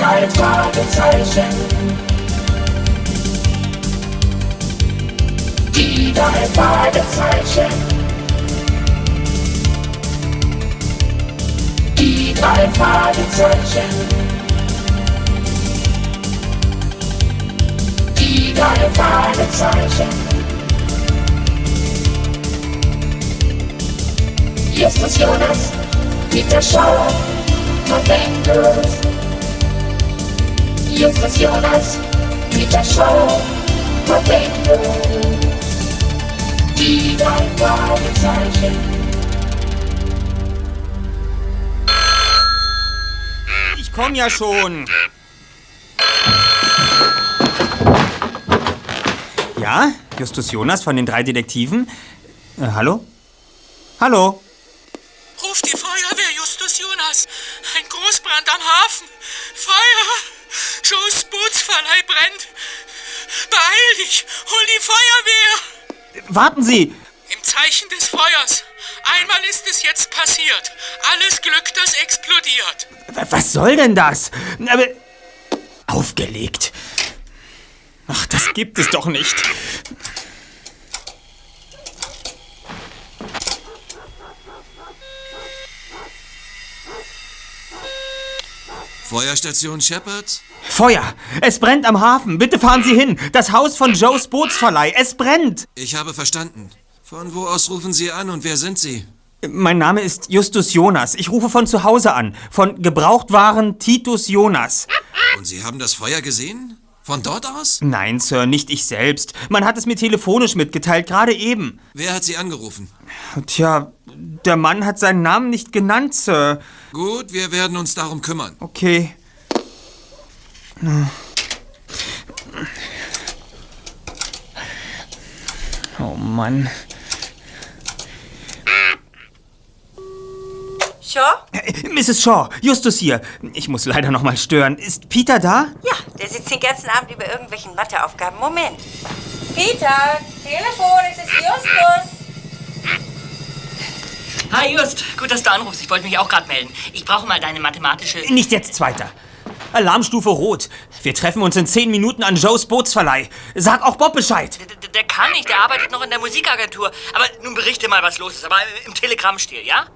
drei Fragezeichen. Die drei Fragezeichen. Die drei Fragezeichen. Die drei Fragezeichen. Justus Jonas, Peter Schauer, November. Justus Jonas, Peter Schauer, November. Die drei Fragezeichen. Ich komm ja schon. Ja, Justus Jonas von den drei Detektiven. Äh, hallo? Hallo? Ruf die Feuerwehr, Justus Jonas. Ein Großbrand am Hafen. Feuer! Joes Bootsverleih brennt. Beeil dich! Hol die Feuerwehr! Warten Sie! Im Zeichen des Feuers. Einmal ist es jetzt passiert. Alles Glück, das explodiert. Was soll denn das? Aber. Aufgelegt. Ach, das gibt es doch nicht. Feuerstation Shepard? Feuer! Es brennt am Hafen! Bitte fahren Sie hin! Das Haus von Joes Bootsverleih! Es brennt! Ich habe verstanden. Von wo aus rufen Sie an und wer sind Sie? Mein Name ist Justus Jonas. Ich rufe von zu Hause an. Von Gebrauchtwaren Titus Jonas. Und Sie haben das Feuer gesehen? Von dort aus? Nein, Sir, nicht ich selbst. Man hat es mir telefonisch mitgeteilt, gerade eben. Wer hat Sie angerufen? Tja, der Mann hat seinen Namen nicht genannt, Sir. Gut, wir werden uns darum kümmern. Okay. Oh Mann. Shaw? Äh, Mrs. Shaw, Justus hier. Ich muss leider noch mal stören. Ist Peter da? Ja, der sitzt den ganzen Abend über irgendwelchen Matheaufgaben. Moment. Peter, Telefon, es ist Justus. Hi Just, gut, dass du anrufst. Ich wollte mich auch gerade melden. Ich brauche mal deine mathematische... Nicht jetzt, Zweiter. Alarmstufe Rot. Wir treffen uns in zehn Minuten an Joes Bootsverleih. Sag auch Bob Bescheid. D -d der kann nicht, der arbeitet noch in der Musikagentur. Aber nun berichte mal, was los ist. Aber im Telegrammstil, ja?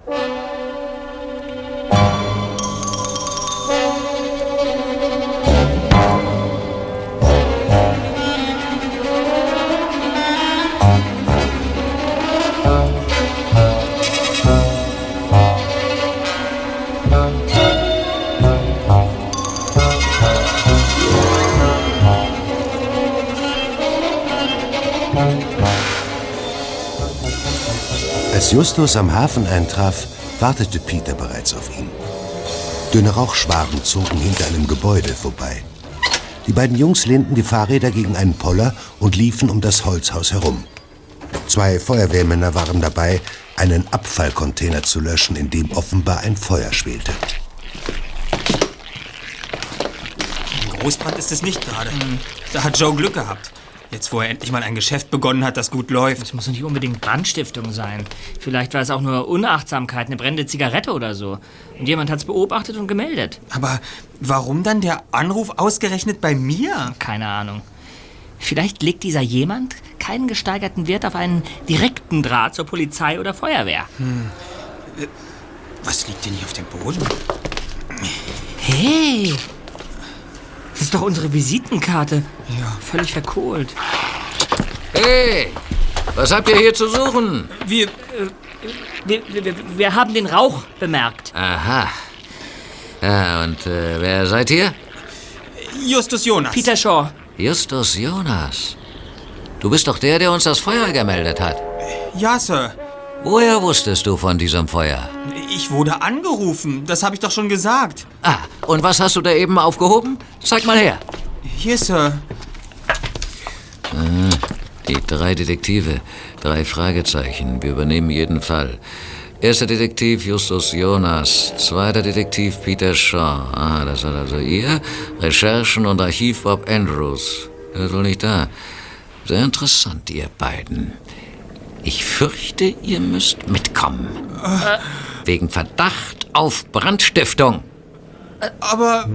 Justus am Hafen eintraf, wartete Peter bereits auf ihn. Dünne Rauchschwaden zogen hinter einem Gebäude vorbei. Die beiden Jungs lehnten die Fahrräder gegen einen Poller und liefen um das Holzhaus herum. Zwei Feuerwehrmänner waren dabei, einen Abfallcontainer zu löschen, in dem offenbar ein Feuer schwelte. Ein Großbrand ist es nicht gerade. Da hat Joe Glück gehabt. Jetzt, wo er endlich mal ein Geschäft begonnen hat, das gut läuft. Das muss doch nicht unbedingt Brandstiftung sein. Vielleicht war es auch nur Unachtsamkeit, eine brennende Zigarette oder so. Und jemand hat es beobachtet und gemeldet. Aber warum dann der Anruf ausgerechnet bei mir? Keine Ahnung. Vielleicht legt dieser jemand keinen gesteigerten Wert auf einen direkten Draht zur Polizei oder Feuerwehr. Was liegt denn hier auf dem Boden? Hey! Das ist doch unsere Visitenkarte. Ja. Völlig verkohlt. Hey, was habt ihr hier zu suchen? Wir. Wir, wir, wir haben den Rauch bemerkt. Aha. Ja, und äh, wer seid ihr? Justus Jonas. Peter Shaw. Justus Jonas. Du bist doch der, der uns das Feuer gemeldet hat. Ja, Sir. Woher wusstest du von diesem Feuer? Ich wurde angerufen. Das habe ich doch schon gesagt. Ah, und was hast du da eben aufgehoben? Zeig mal her. Hier, Sir. Die drei Detektive, drei Fragezeichen. Wir übernehmen jeden Fall. Erster Detektiv Justus Jonas, zweiter Detektiv Peter Shaw. Ah, das seid also ihr. Recherchen und Archiv Bob Andrews. Er ist wohl nicht da. Sehr interessant, ihr beiden. Ich fürchte, ihr müsst mitkommen wegen Verdacht auf Brandstiftung. Äh, aber...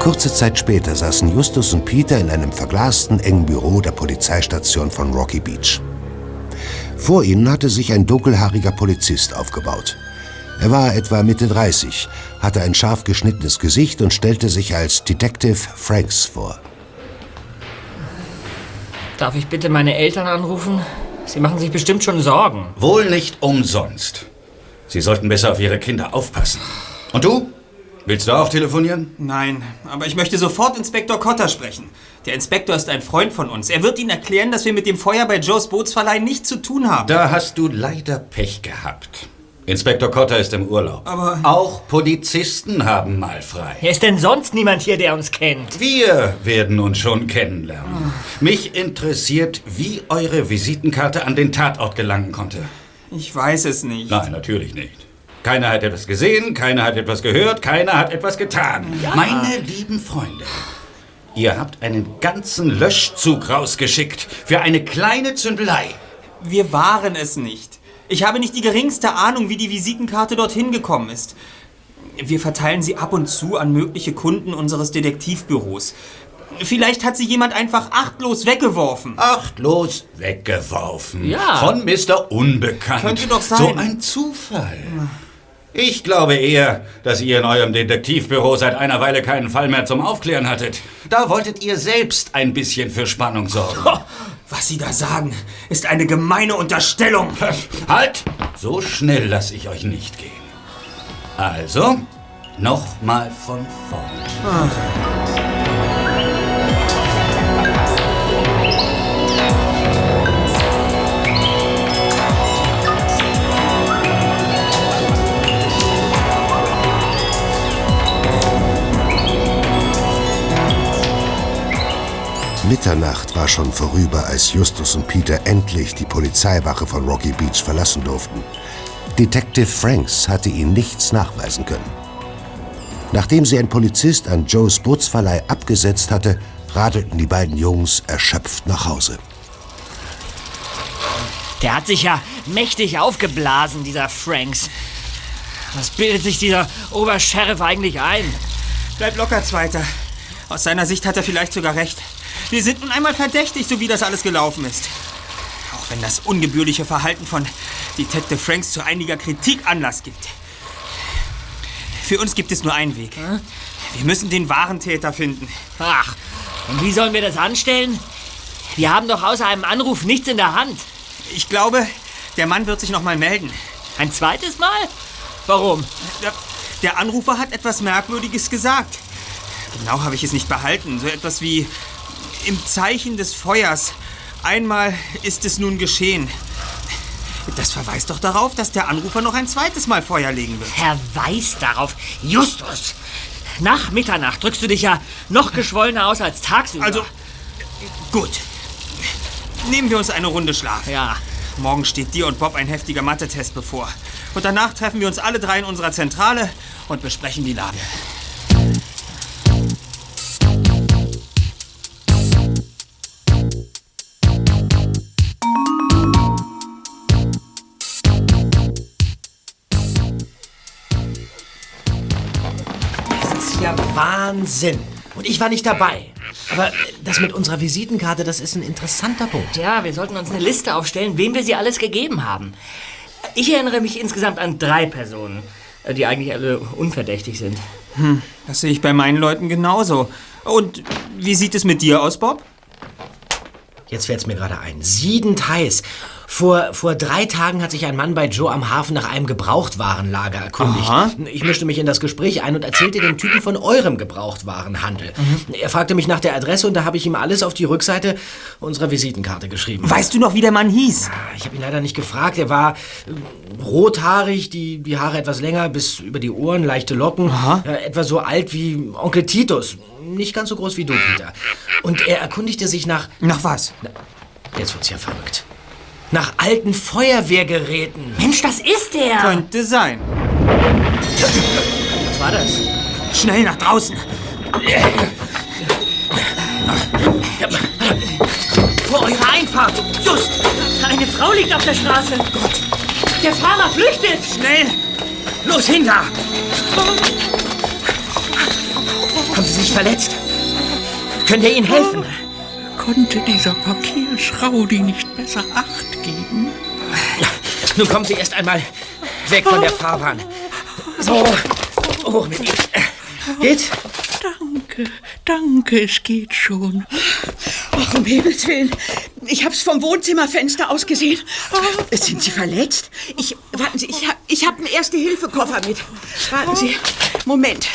Kurze Zeit später saßen Justus und Peter in einem verglasten engen Büro der Polizeistation von Rocky Beach. Vor ihnen hatte sich ein dunkelhaariger Polizist aufgebaut. Er war etwa Mitte 30, hatte ein scharf geschnittenes Gesicht und stellte sich als Detective Franks vor. Darf ich bitte meine Eltern anrufen? Sie machen sich bestimmt schon Sorgen. Wohl nicht umsonst. Sie sollten besser auf Ihre Kinder aufpassen. Und du? Willst du auch telefonieren? Nein, aber ich möchte sofort Inspektor Cotter sprechen. Der Inspektor ist ein Freund von uns. Er wird Ihnen erklären, dass wir mit dem Feuer bei Joes Bootsverleih nichts zu tun haben. Da hast du leider Pech gehabt. Inspektor Cotter ist im Urlaub. Aber- Auch Polizisten haben mal frei. Wer ist denn sonst niemand hier, der uns kennt? Wir werden uns schon kennenlernen. Mich interessiert, wie eure Visitenkarte an den Tatort gelangen konnte. Ich weiß es nicht. Nein, natürlich nicht. Keiner hat etwas gesehen, keiner hat etwas gehört, keiner hat etwas getan. Meine lieben Freunde, ihr habt einen ganzen Löschzug rausgeschickt für eine kleine Zündelei. Wir waren es nicht. Ich habe nicht die geringste Ahnung, wie die Visitenkarte dorthin gekommen ist. Wir verteilen sie ab und zu an mögliche Kunden unseres Detektivbüros. Vielleicht hat sie jemand einfach achtlos weggeworfen. Achtlos weggeworfen. Ja. Von Mr. Unbekannt. Könnte doch sein. So ein Zufall. Ich glaube eher, dass ihr in eurem Detektivbüro seit einer Weile keinen Fall mehr zum Aufklären hattet. Da wolltet ihr selbst ein bisschen für Spannung sorgen. Was Sie da sagen, ist eine gemeine Unterstellung. Halt! So schnell lasse ich euch nicht gehen. Also, nochmal von vorn. Mitternacht war schon vorüber, als Justus und Peter endlich die Polizeiwache von Rocky Beach verlassen durften. Detective Franks hatte ihnen nichts nachweisen können. Nachdem sie ein Polizist an Joes Bootsverleih abgesetzt hatte, radelten die beiden Jungs erschöpft nach Hause. Der hat sich ja mächtig aufgeblasen, dieser Franks. Was bildet sich dieser Obersheriff eigentlich ein? Bleib locker, Zweiter. Aus seiner Sicht hat er vielleicht sogar recht. Wir sind nun einmal verdächtig, so wie das alles gelaufen ist. Auch wenn das ungebührliche Verhalten von Detective Franks zu einiger Kritik Anlass gibt. Für uns gibt es nur einen Weg. Wir müssen den wahren Täter finden. Ach, und wie sollen wir das anstellen? Wir haben doch außer einem Anruf nichts in der Hand. Ich glaube, der Mann wird sich noch mal melden. Ein zweites Mal? Warum? Der, der Anrufer hat etwas Merkwürdiges gesagt. Genau habe ich es nicht behalten. So etwas wie im Zeichen des Feuers. Einmal ist es nun geschehen. Das verweist doch darauf, dass der Anrufer noch ein zweites Mal Feuer legen wird. Verweis darauf. Justus! Nach Mitternacht drückst du dich ja noch geschwollener aus als tagsüber. Also, gut. Nehmen wir uns eine Runde Schlaf. Ja. Morgen steht dir und Bob ein heftiger Mathe-Test bevor. Und danach treffen wir uns alle drei in unserer Zentrale und besprechen die Lage. Wahnsinn. Und ich war nicht dabei. Aber das mit unserer Visitenkarte, das ist ein interessanter Punkt. Ja, wir sollten uns eine Liste aufstellen, wem wir sie alles gegeben haben. Ich erinnere mich insgesamt an drei Personen, äh, die eigentlich alle unverdächtig sind. Das sehe ich bei meinen Leuten genauso. Und wie sieht es mit dir aus, Bob? Jetzt fällt's mir gerade ein. Siedend heiß. Vor, vor drei Tagen hat sich ein Mann bei Joe am Hafen nach einem Gebrauchtwarenlager erkundigt. Aha. Ich mischte mich in das Gespräch ein und erzählte dem Typen von eurem Gebrauchtwarenhandel. Er fragte mich nach der Adresse und da habe ich ihm alles auf die Rückseite unserer Visitenkarte geschrieben. Weißt du noch, wie der Mann hieß? Ich habe ihn leider nicht gefragt. Er war äh, rothaarig, die, die Haare etwas länger, bis über die Ohren, leichte Locken. Äh, etwa so alt wie Onkel Titus. Nicht ganz so groß wie du, Peter. Und er erkundigte sich nach... Nach was? Jetzt wird's ja verrückt. Nach alten Feuerwehrgeräten. Mensch, das ist der! Könnte sein. Was war das? Schnell nach draußen. Vor eurer Einfahrt! Just! Eine Frau liegt auf der Straße! Gott! Der Fahrer flüchtet! Schnell! Los, hinter! Haben Sie sich verletzt? Können wir Ihnen helfen? Konnte dieser Verkehrsraudi nicht besser Acht geben? Nun kommen Sie erst einmal weg von der Fahrbahn. So, hoch mit Ihnen. Geht's? Danke, danke, es geht schon. Ach, um Himmels Willen. Ich hab's vom Wohnzimmerfenster aus gesehen. Sind Sie verletzt? Ich, warten Sie, ich hab, ich hab einen Erste-Hilfe-Koffer mit. Warten Sie. Moment.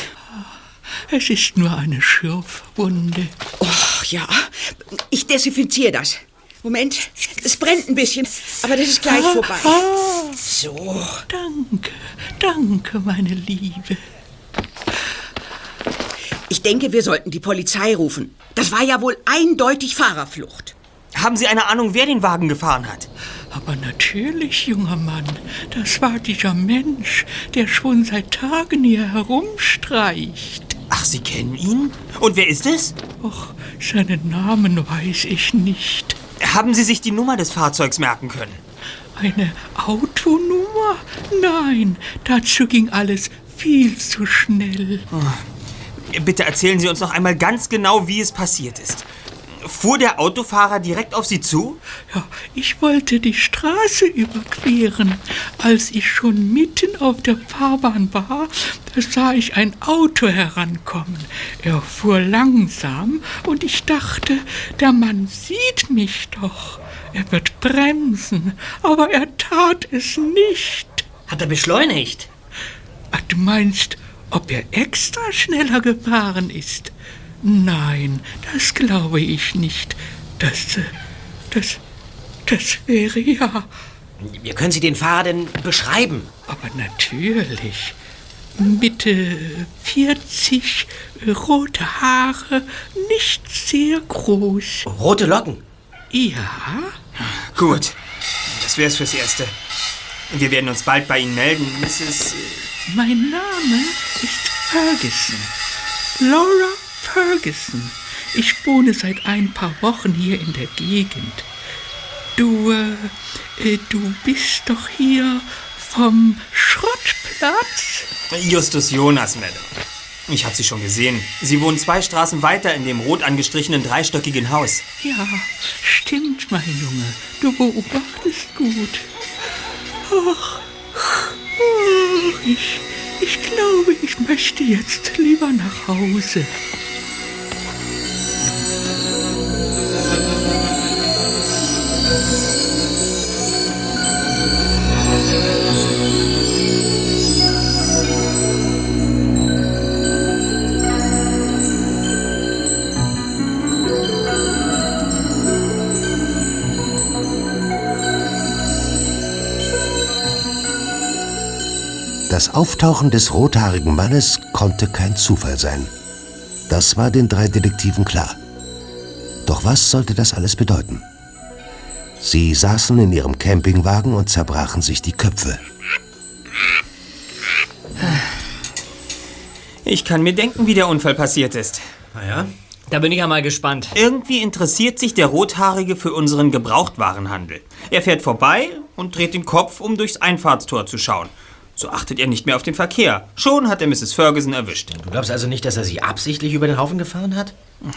Es ist nur eine Schürfwunde. Och, ja. Ich desinfiziere das. Moment. Es brennt ein bisschen, aber das ist gleich vorbei. So. Danke, danke, meine Liebe. Ich denke, wir sollten die Polizei rufen. Das war ja wohl eindeutig Fahrerflucht. Haben Sie eine Ahnung, wer den Wagen gefahren hat? Aber natürlich, junger Mann, das war dieser Mensch, der schon seit Tagen hier herumstreicht. Ach, Sie kennen ihn? Und wer ist es? Och, seinen Namen weiß ich nicht. Haben Sie sich die Nummer des Fahrzeugs merken können? Eine Autonummer? Nein, dazu ging alles viel zu schnell. Bitte erzählen Sie uns noch einmal ganz genau, wie es passiert ist. Fuhr der Autofahrer direkt auf Sie zu? Ja, ich wollte die Straße überqueren. Als ich schon mitten auf der Fahrbahn war, da sah ich ein Auto herankommen. Er fuhr langsam und ich dachte, der Mann sieht mich doch. Er wird bremsen, aber er tat es nicht. Hat er beschleunigt? Ach, du meinst, ob er extra schneller gefahren ist? Nein, das glaube ich nicht. Das, äh, das, das wäre ja. Wir können Sie den Fahrer denn beschreiben? Aber natürlich. Mitte 40, rote Haare, nicht sehr groß. Rote Locken? Ja? Gut, das wär's fürs Erste. Wir werden uns bald bei Ihnen melden, Mrs. Mein Name ist Ferguson. Laura Ferguson. Ich wohne seit ein paar Wochen hier in der Gegend. Du, äh, äh, du bist doch hier vom Schrottplatz? Justus Jonas, Madame. Ich habe Sie schon gesehen. Sie wohnen zwei Straßen weiter in dem rot angestrichenen dreistöckigen Haus. Ja, stimmt, mein Junge. Du beobachtest gut. Ach, ach, ich, ich glaube, ich möchte jetzt lieber nach Hause. Das Auftauchen des rothaarigen Mannes konnte kein Zufall sein. Das war den drei Detektiven klar. Was sollte das alles bedeuten? Sie saßen in ihrem Campingwagen und zerbrachen sich die Köpfe. Ich kann mir denken, wie der Unfall passiert ist. Naja. Da bin ich ja mal gespannt. Irgendwie interessiert sich der Rothaarige für unseren Gebrauchtwarenhandel. Er fährt vorbei und dreht den Kopf, um durchs Einfahrtstor zu schauen. So achtet er nicht mehr auf den Verkehr. Schon hat er Mrs. Ferguson erwischt. Du glaubst also nicht, dass er sie absichtlich über den Haufen gefahren hat?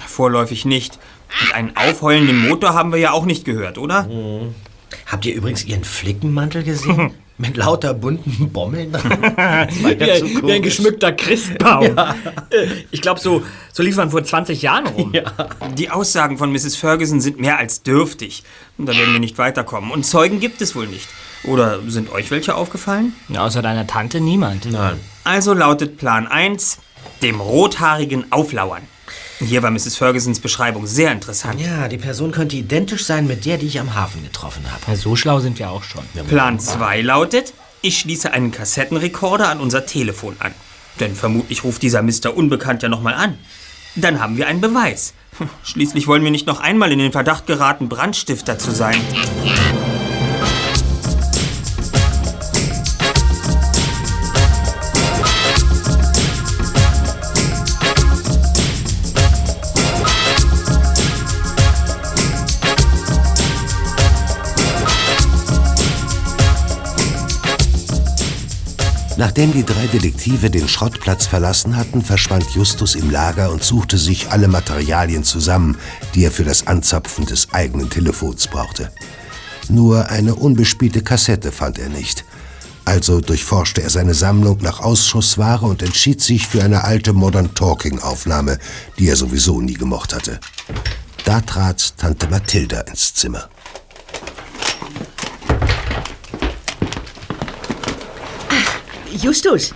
Vorläufig nicht. Und einen aufheulenden Motor haben wir ja auch nicht gehört, oder? Habt ihr übrigens ihren Flickenmantel gesehen? Mit lauter bunten Bommeln dran? Ja Wie, so ein- wie ein geschmückter Christbaum. Äh, Ich glaube, so, so lief man vor 20 Jahren rum. Die Aussagen von Mrs. Ferguson sind mehr als dürftig. Und da werden wir nicht weiterkommen. Und Zeugen gibt es wohl nicht. Oder sind euch welche aufgefallen? Ja, außer deiner Tante niemand. Nein. Also lautet Plan 1, dem Rothaarigen auflauern. Hier war Mrs. Fergusons Beschreibung sehr interessant. Ja, die Person könnte identisch sein mit der, die ich am Hafen getroffen habe. Ja, so schlau sind wir auch schon. Plan 2 lautet, ich schließe einen Kassettenrekorder an unser Telefon an. Denn vermutlich ruft dieser Mr. Unbekannt ja nochmal an. Dann haben wir einen Beweis. Hm, Schließlich wollen wir nicht noch einmal in den Verdacht geraten, Brandstifter zu sein. Nachdem die drei Detektive den Schrottplatz verlassen hatten, verschwand Justus im Lager und suchte sich alle Materialien zusammen, die er für das Anzapfen des eigenen Telefons brauchte. Nur eine unbespielte Kassette fand er nicht. Also durchforschte er seine Sammlung nach Ausschussware und entschied sich für eine alte Modern Talking Aufnahme, die er sowieso nie gemocht hatte. Da trat Tante Mathilda ins Zimmer. Justus,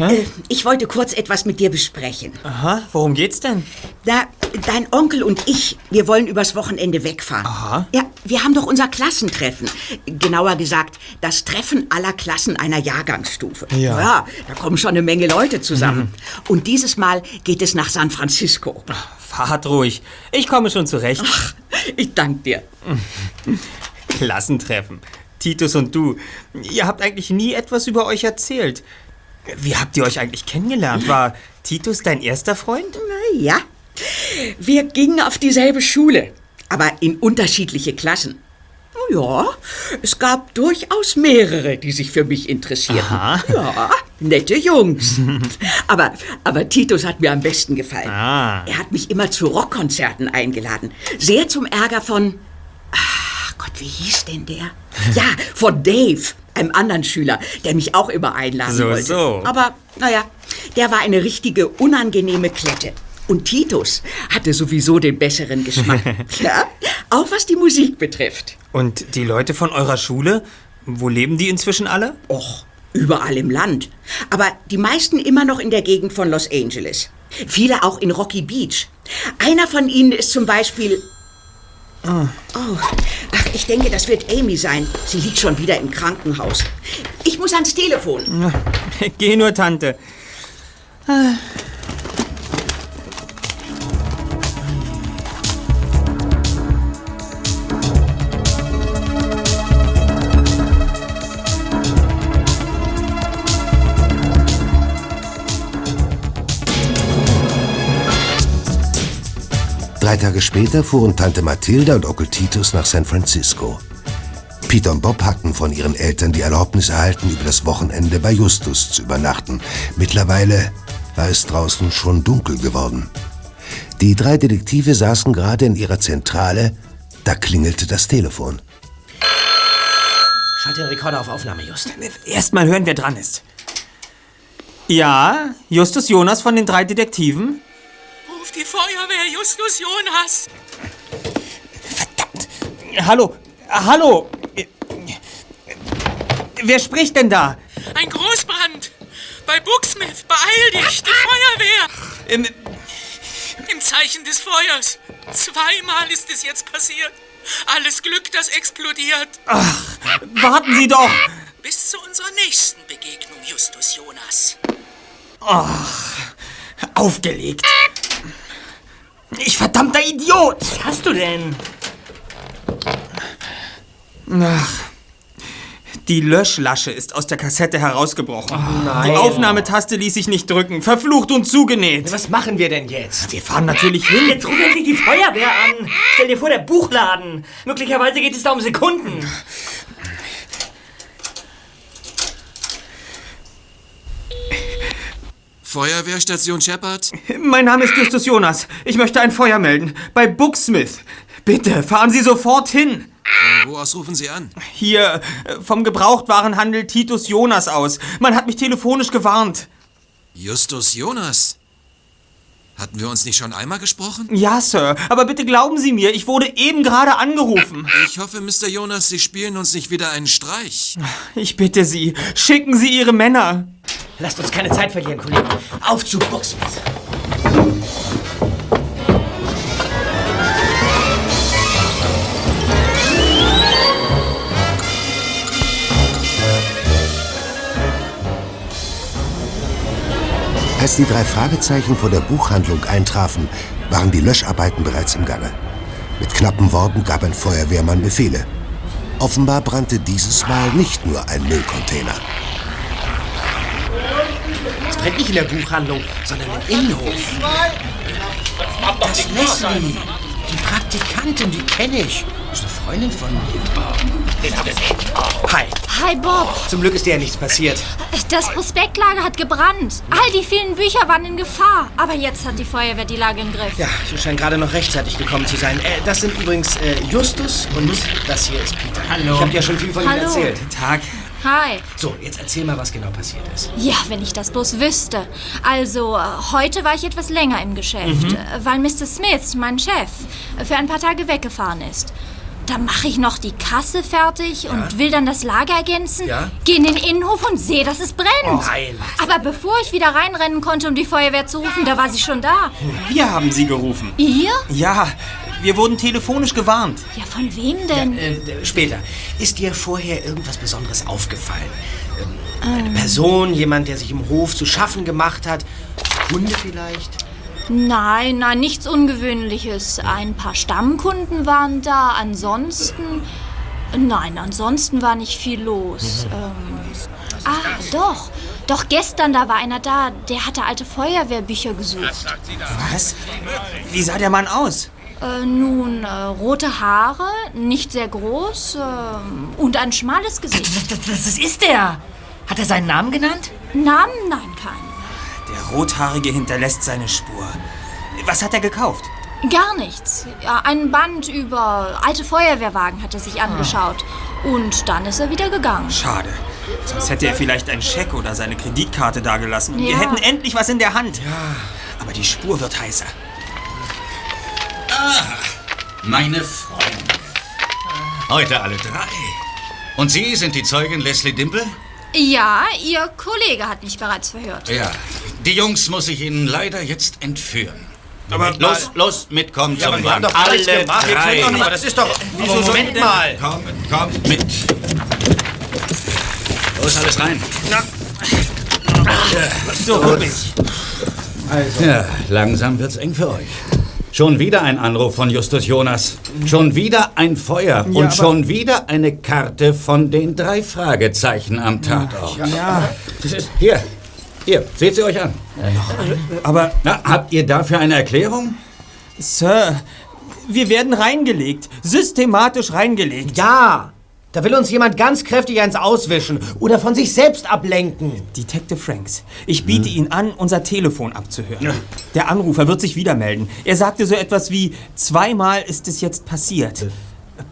äh, ich wollte kurz etwas mit dir besprechen. Aha, worum geht's denn? Da, dein Onkel und ich, wir wollen übers Wochenende wegfahren. Aha. Ja, wir haben doch unser Klassentreffen. Genauer gesagt, das Treffen aller Klassen einer Jahrgangsstufe. Ja. Ja, da kommen schon eine Menge Leute zusammen. Und dieses Mal geht es nach San Francisco. Fahrt ruhig. Ich komme schon zurecht. Ach, ich danke dir. Klassentreffen. Titus und du. Ihr habt eigentlich nie etwas über euch erzählt. Wie habt ihr euch eigentlich kennengelernt? War Titus dein erster Freund? Na ja. Wir gingen auf dieselbe Schule, aber in unterschiedliche Klassen. Ja, es gab durchaus mehrere, die sich für mich interessierten. Aha. Ja, nette Jungs. aber, aber Titus hat mir am besten gefallen. Ah. Er hat mich immer zu Rockkonzerten eingeladen. Sehr zum Ärger von. Ach Gott, wie hieß denn der? Ja, von Dave, einem anderen Schüler, der mich auch immer einladen So, wollte. so. Aber, naja, der war eine richtige unangenehme Klette. Und Titus hatte sowieso den besseren Geschmack. ja, auch was die Musik betrifft. Und die Leute von eurer Schule? Wo leben die inzwischen alle? Och, überall im Land. Aber die meisten immer noch in der Gegend von Los Angeles. Viele auch in Rocky Beach. Einer von ihnen ist zum Beispiel. Oh, ach, ich denke, das wird Amy sein. Sie liegt schon wieder im Krankenhaus. Ich muss ans Telefon. Geh nur, Tante. Drei Tage später fuhren Tante Mathilda und Onkel Titus nach San Francisco. Peter und Bob hatten von ihren Eltern die Erlaubnis erhalten, über das Wochenende bei Justus zu übernachten. Mittlerweile war es draußen schon dunkel geworden. Die drei Detektive saßen gerade in ihrer Zentrale, da klingelte das Telefon. Schalt den Rekorder auf Aufnahme, Just. Erstmal hören, wer dran ist. Ja, Justus Jonas von den drei Detektiven? Ruf die Feuerwehr, Justus Jonas. Hallo, hallo. Wer spricht denn da? Ein Großbrand. Bei Booksmith. Beeil dich, die Feuerwehr. Ähm, Im Zeichen des Feuers. Zweimal ist es jetzt passiert. Alles Glück, das explodiert. warten Sie doch. Bis zu unserer nächsten Begegnung, Justus Jonas. Aufgelegt. Ich verdammter Idiot. Was hast du denn? Ach. Die Löschlasche ist aus der Kassette herausgebrochen. nein. Die Aufnahmetaste ließ sich nicht drücken. Verflucht und zugenäht. Was machen wir denn jetzt? Wir fahren natürlich hin. Jetzt ruf endlich die Feuerwehr an. Stell dir vor, der Buchladen. Möglicherweise geht es da um Sekunden. Feuerwehrstation Shepard? Mein Name ist Justus Jonas. Ich möchte ein Feuer melden. Bei Booksmith. Bitte, fahren Sie sofort hin. Von wo aus rufen Sie an? Hier, äh, vom Gebrauchtwarenhandel Titus Jonas aus. Man hat mich telefonisch gewarnt. Justus Jonas? Hatten wir uns nicht schon einmal gesprochen? Ja, Sir, aber bitte glauben Sie mir, ich wurde eben gerade angerufen. Ich hoffe, Mr. Jonas, Sie spielen uns nicht wieder einen Streich. Ich bitte Sie, schicken Sie Ihre Männer. Lasst uns keine Zeit verlieren, Kollegen. Auf zu Booksmith. Als die drei Fragezeichen vor der Buchhandlung eintrafen, waren die Löscharbeiten bereits im Gange. Mit knappen Worten gab ein Feuerwehrmann Befehle. Offenbar brannte dieses Mal nicht nur ein Müllcontainer. Es brennt nicht in der Buchhandlung, sondern im Innenhof. Das Leslie. Die Praktikantin, die kenne ich. Das ist eine Freundin von mir. Den hab ich gesehen. Hi. Hi Bob, Zum Glück ist dir ja nichts passiert. das Prospektlager hat gebrannt. All die vielen Bücher waren in Gefahr. Aber jetzt hat die Feuerwehr die Lage im Griff. Ja, sie scheint gerade noch rechtzeitig gekommen zu sein. Äh, das sind übrigens äh, Justus und das hier ist Peter. Hallo. Ich habe ja schon viel von ihm Hallo. erzählt. Tag. Hi. So, jetzt erzähl mal, was genau passiert ist. Ja, wenn ich das bloß wüsste. Also, äh, heute war ich etwas länger im Geschäft, Mhm. äh, weil Mr. Smith, mein Chef, äh, für ein paar Tage weggefahren ist. Da mache ich noch die Kasse fertig und will dann das Lager ergänzen, Ja. gehe in den Innenhof und sehe, dass es brennt. Oh, nein. Aber bevor ich wieder reinrennen konnte, um die Feuerwehr zu rufen, da war sie schon da. Wir haben Sie gerufen. Ihr? Ja, wir wurden telefonisch gewarnt. Ja, von wem denn? Äh, äh, später. Ist dir vorher irgendwas Besonderes aufgefallen? Ähm, eine Person, jemand, der sich im Hof zu schaffen gemacht hat? Hunde vielleicht? Nein, nein, nichts Ungewöhnliches. Ein paar Stammkunden waren da. Ansonsten. Nein, ansonsten war nicht viel los. Ähm, ah, doch. Doch gestern, da war einer da, der hatte alte Feuerwehrbücher gesucht. Was? Wie sah der Mann aus? Äh, nun, äh, rote Haare, nicht sehr groß ähm, und ein schmales Gesicht. Das, das ist er. Hat er seinen Namen genannt? Namen? Nein, keinen. Der Rothaarige hinterlässt seine Spur. Was hat er gekauft? Gar nichts. Ja, ein Band über alte Feuerwehrwagen hat er sich angeschaut. Und dann ist er wieder gegangen. Schade. Sonst hätte er vielleicht einen Scheck oder seine Kreditkarte dagelassen. Und wir Ja. hätten endlich was in der Hand. Aber die Spur wird heißer. Meine Freunde. Heute alle drei. Und Sie sind die Zeugin Leslie Dimple? Ja, Ihr Kollege hat mich bereits verhört. Ja. Die Jungs muss ich Ihnen leider jetzt entführen. Aber los, los, mitkommen Ja, aber zum gar nichts Alle gemacht. Drei. doch nicht- Aber das ist doch... Wieso Aber Moment mal. Kommt, kommt mit. Los, alles rein. So, wirklich. Ja, langsam wird's eng für euch. Schon wieder ein Anruf von Justus Jonas. Schon wieder ein Feuer. aber- und schon wieder eine Karte von den drei Fragezeichen am Tatort. Ja, Hier, hier, seht sie euch an. aber Na, habt ihr dafür eine Erklärung? Sir, wir werden reingelegt. Systematisch reingelegt. Ja, da will uns jemand ganz kräftig eins auswischen oder von sich selbst ablenken. Detective Franks, ich biete Ihnen an, unser Telefon abzuhören. Der Anrufer wird sich wieder melden. Er sagte so etwas wie, zweimal ist es jetzt passiert.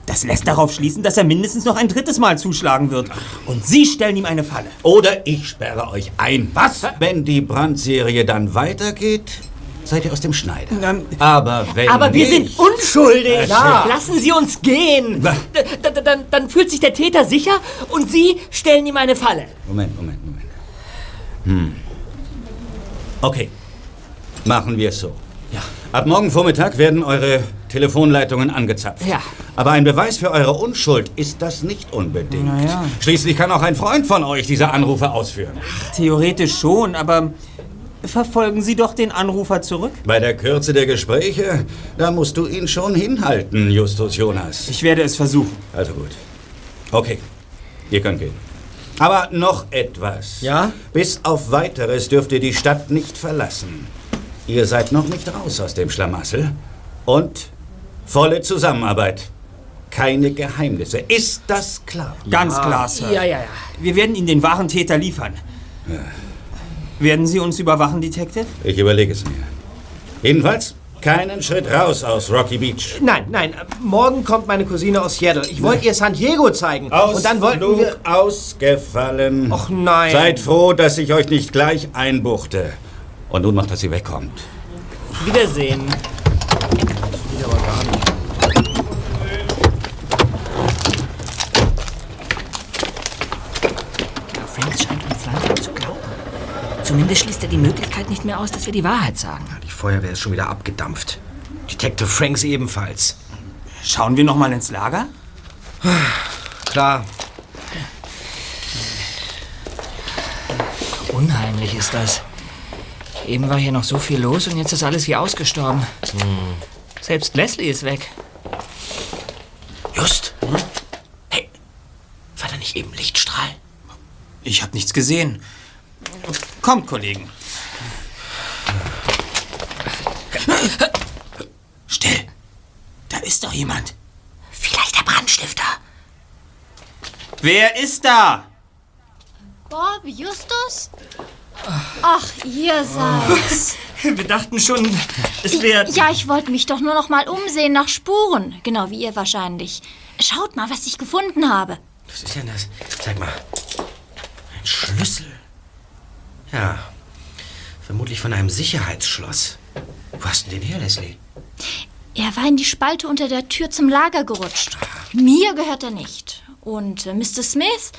Das lässt darauf schließen, dass er mindestens noch ein drittes Mal zuschlagen wird. Und Sie stellen ihm eine Falle. Oder ich sperre euch ein. Was? Wenn die Brandserie dann weitergeht, seid ihr aus dem Schneider. Ähm, Aber wenn Aber wir nicht, sind unschuldig. Ja. Lassen Sie uns gehen. Was? D d- dann, dann fühlt sich der Täter sicher und Sie stellen ihm eine Falle. Moment, Moment, Moment. Hm. Okay. Machen wir es so. Ja. Ab morgen Vormittag werden eure Telefonleitungen angezapft. Ja. Aber ein Beweis für eure Unschuld ist das nicht unbedingt. Naja. Schließlich kann auch ein Freund von euch diese Anrufe ausführen. Theoretisch schon, aber verfolgen Sie doch den Anrufer zurück. Bei der Kürze der Gespräche, da musst du ihn schon hinhalten, Justus Jonas. Ich werde es versuchen. Also gut. Okay, ihr könnt gehen. Aber noch etwas. Ja? Bis auf weiteres dürft ihr die Stadt nicht verlassen. Ihr seid noch nicht raus aus dem Schlamassel. Und volle Zusammenarbeit. Keine Geheimnisse. Ist das klar? Ganz klar, Sir. Ja, ja, ja. Wir werden Ihnen den wahren Täter liefern. Werden Sie uns überwachen, Detective? Ich überlege es mir. Jedenfalls keinen Schritt raus aus Rocky Beach. Nein, nein, äh, morgen kommt meine Cousine aus Seattle. Ich wollte ihr San Diego zeigen. und dann wollten Ausflug wir... ausgefallen. Och nein. Seid froh, dass ich euch nicht gleich einbuchte. Und nun macht, dass sie wegkommt. Wiedersehen. Ja, Franks scheint uns langsam zu glauben. Zumindest schließt er die Möglichkeit nicht mehr aus, dass wir die Wahrheit sagen. Die Feuerwehr ist schon wieder abgedampft. Detective Franks ebenfalls. Schauen wir noch mal ins Lager? Klar. Unheimlich ist das. Eben war hier noch so viel los und jetzt ist alles wie ausgestorben. Selbst Leslie ist weg. Just. Hey, war da nicht eben Lichtstrahl? Ich habe nichts gesehen. Kommt, Kollegen. Still. ist doch jemand. Vielleicht der Brandstifter. Wer ist da? Bob, Justus? Ach, ihr seid's. Wir dachten schon, es wäre... Ja, ich wollte mich doch nur noch mal umsehen nach Spuren. Genau wie ihr wahrscheinlich. Schaut mal, was ich gefunden habe. Was ist denn das? Zeig mal. Ein Schlüssel. Ja. Vermutlich von einem Sicherheitsschloss. Wo hast du den her, Leslie? Er war in die Spalte unter der Tür zum Lager gerutscht. Mir gehört er nicht. Und äh, Mr. Smith,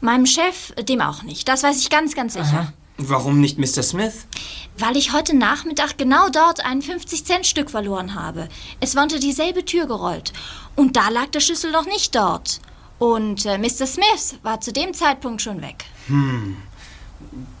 meinem Chef, dem auch nicht. Das weiß ich ganz, ganz sicher. Warum nicht Mr. Smith? Weil ich heute Nachmittag genau dort ein 50-Cent-Stück verloren habe. Es war unter dieselbe Tür gerollt. Und da lag der Schlüssel noch nicht dort. Und äh, Mr. Smith war zu dem Zeitpunkt schon weg. Hm.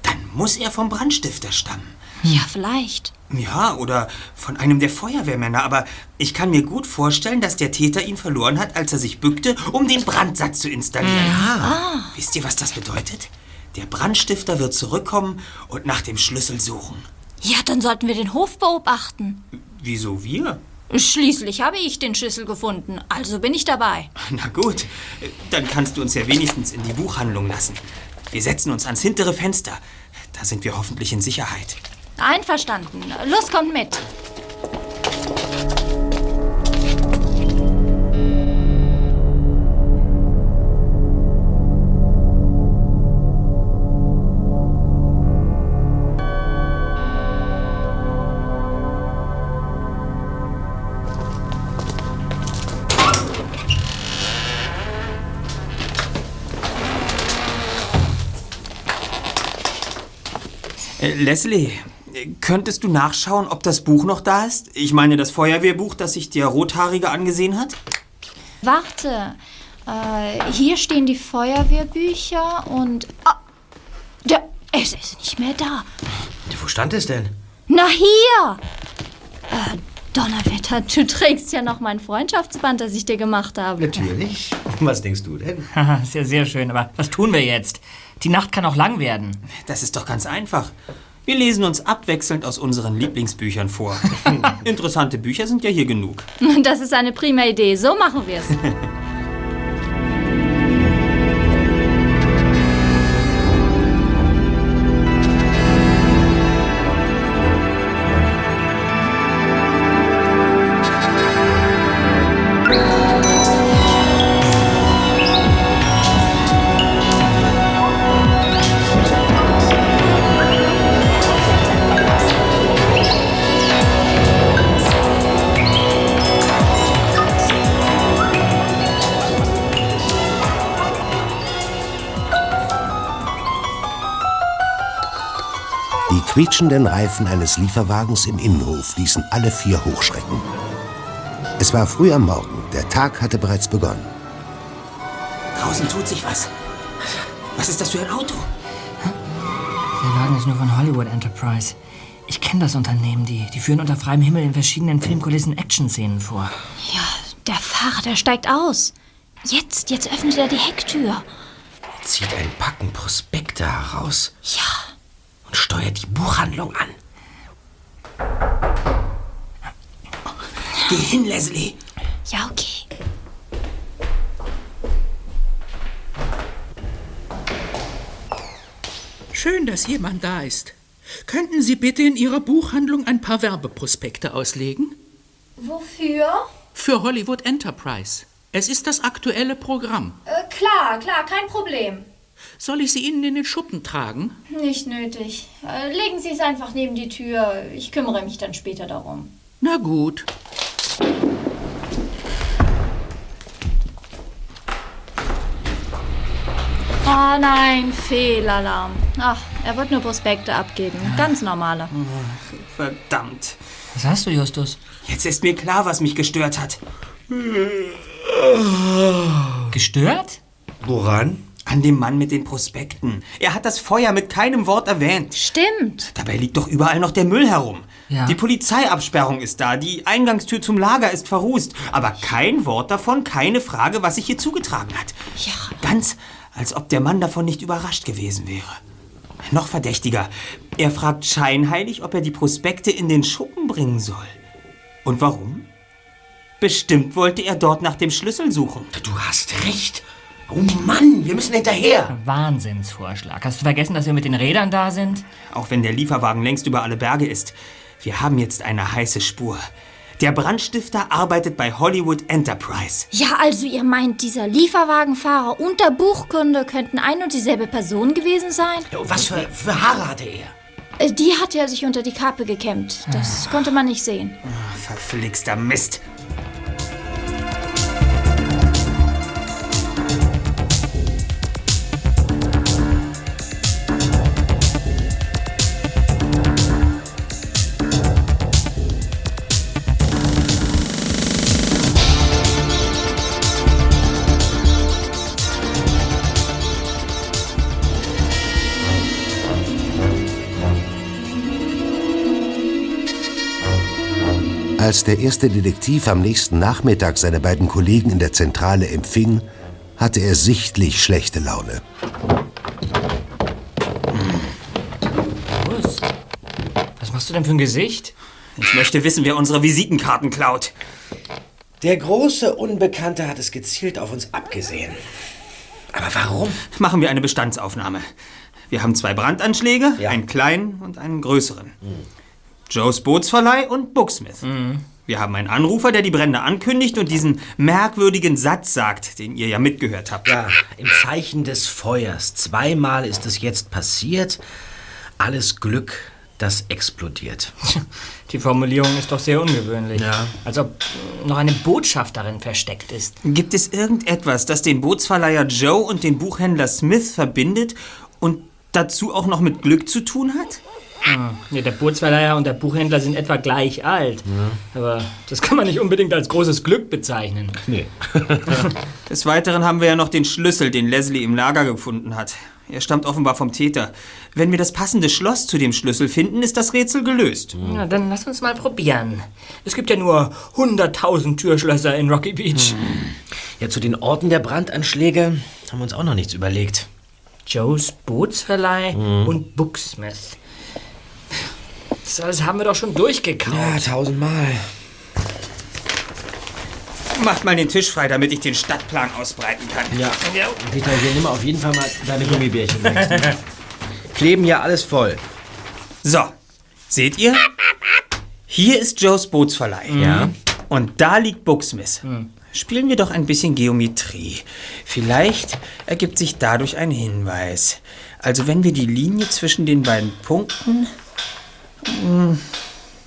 Dann muss er vom Brandstifter stammen. Ja, vielleicht. Ja, oder von einem der Feuerwehrmänner, aber ich kann mir gut vorstellen, dass der Täter ihn verloren hat, als er sich bückte, um den Brandsatz zu installieren. Ah. Wisst ihr, was das bedeutet? Der Brandstifter wird zurückkommen und nach dem Schlüssel suchen. Ja, dann sollten wir den Hof beobachten. Wieso wir? Schließlich habe ich den Schlüssel gefunden, also bin ich dabei. Na gut, dann kannst du uns ja wenigstens in die Buchhandlung lassen. Wir setzen uns ans hintere Fenster. Da sind wir hoffentlich in Sicherheit. Einverstanden. Los, kommt mit. Leslie, könntest du nachschauen, ob das Buch noch da ist? Ich meine, das Feuerwehrbuch, das sich der Rothaarige angesehen hat? Warte. Äh, hier stehen die Feuerwehrbücher und. Ah, der, es ist nicht mehr da. Wo stand es denn? Na, hier! Äh, Donnerwetter, du trägst ja noch mein Freundschaftsband, das ich dir gemacht habe. Natürlich. Was denkst du denn? Haha, ist ja sehr schön, aber was tun wir jetzt? Die Nacht kann auch lang werden. Das ist doch ganz einfach. Wir lesen uns abwechselnd aus unseren Lieblingsbüchern vor. Interessante Bücher sind ja hier genug. Das ist eine prima Idee. So machen wir es. quietschenden Reifen eines Lieferwagens im Innenhof ließen alle vier hochschrecken. Es war früh am Morgen, der Tag hatte bereits begonnen. Draußen tut sich was. Was ist das für ein Auto? Der Wagen ist nur von Hollywood Enterprise. Ich kenne das Unternehmen. Die, die führen unter freiem Himmel in verschiedenen Filmkulissen Action-Szenen vor. Ja, der Fahrer, der steigt aus. Jetzt, jetzt öffnet er die Hecktür. Zieht ein Packen Prospekte heraus. Ja. Und steuert die Buchhandlung an. Geh hin, Leslie. Ja, okay. Schön, dass jemand da ist. Könnten Sie bitte in Ihrer Buchhandlung ein paar Werbeprospekte auslegen? Wofür? Für Hollywood Enterprise. Es ist das aktuelle Programm. Äh, klar, klar, kein Problem. Soll ich sie Ihnen in den Schuppen tragen? Nicht nötig. Äh, legen Sie es einfach neben die Tür. Ich kümmere mich dann später darum. Na gut. Oh nein, Fehlalarm. Ach, er wird nur Prospekte abgeben. Ganz normale. Verdammt. Was hast du, Justus? Jetzt ist mir klar, was mich gestört hat. Gestört? Woran? An dem Mann mit den Prospekten. Er hat das Feuer mit keinem Wort erwähnt. Stimmt. Dabei liegt doch überall noch der Müll herum. Ja. Die Polizeiabsperrung ist da, die Eingangstür zum Lager ist verrußt. Aber kein Wort davon, keine Frage, was sich hier zugetragen hat. Ja. Ganz, als ob der Mann davon nicht überrascht gewesen wäre. Noch verdächtiger. Er fragt scheinheilig, ob er die Prospekte in den Schuppen bringen soll. Und warum? Bestimmt wollte er dort nach dem Schlüssel suchen. Du hast recht. Oh Mann, wir müssen hinterher. Wahnsinnsvorschlag. Hast du vergessen, dass wir mit den Rädern da sind? Auch wenn der Lieferwagen längst über alle Berge ist. Wir haben jetzt eine heiße Spur. Der Brandstifter arbeitet bei Hollywood Enterprise. Ja, also ihr meint, dieser Lieferwagenfahrer und der Buchkunde könnten ein und dieselbe Person gewesen sein? Was für, für Haare hatte er? Äh, Die hat er sich unter die Kappe gekämmt. Das konnte man nicht sehen. Verflixter Mist. Als der erste Detektiv am nächsten Nachmittag seine beiden Kollegen in der Zentrale empfing, hatte er sichtlich schlechte Laune. Was? Was machst du denn für ein Gesicht? Ich möchte wissen, wer unsere Visitenkarten klaut. Der große Unbekannte hat es gezielt auf uns abgesehen. Aber warum? Machen wir eine Bestandsaufnahme. Wir haben zwei Brandanschläge, einen kleinen und einen größeren. Joes Bootsverleih und Booksmith. Wir haben einen Anrufer, der die Brände ankündigt und diesen merkwürdigen Satz sagt, den ihr ja mitgehört habt. Ja, im Zeichen des Feuers. Zweimal ist es jetzt passiert. Alles Glück, das explodiert. Die Formulierung ist doch sehr ungewöhnlich. Ja. Als ob noch eine Botschaft darin versteckt ist. Gibt es irgendetwas, das den Bootsverleiher Joe und den Buchhändler Smith verbindet und dazu auch noch mit Glück zu tun hat? Hm. Ja, der Bootsverleiher und der Buchhändler sind etwa gleich alt. Aber das kann man nicht unbedingt als großes Glück bezeichnen. Nee. Des Weiteren haben wir ja noch den Schlüssel, den Leslie im Lager gefunden hat. Er stammt offenbar vom Täter. Wenn wir das passende Schloss zu dem Schlüssel finden, ist das Rätsel gelöst. Na, dann lass uns mal probieren. Es gibt ja nur 100.000 Türschlösser in Rocky Beach. Ja, zu den Orten der Brandanschläge haben wir uns auch noch nichts überlegt. Joes Bootsverleih Mhm. und Booksmith. Das alles haben wir doch schon durchgekaut. Ja, tausendmal. Macht mal den Tisch frei, damit ich den Stadtplan ausbreiten kann. Ja. Peter, hier nimm auf jeden Fall mal deine Gummibärchen weg. Kleben ja alles voll. So, seht ihr? Hier ist Joes Bootsverleih. Ja. Und da liegt Booksmith. Spielen wir doch ein bisschen Geometrie. Vielleicht ergibt sich dadurch ein Hinweis. Also wenn wir die Linie zwischen den beiden Punkten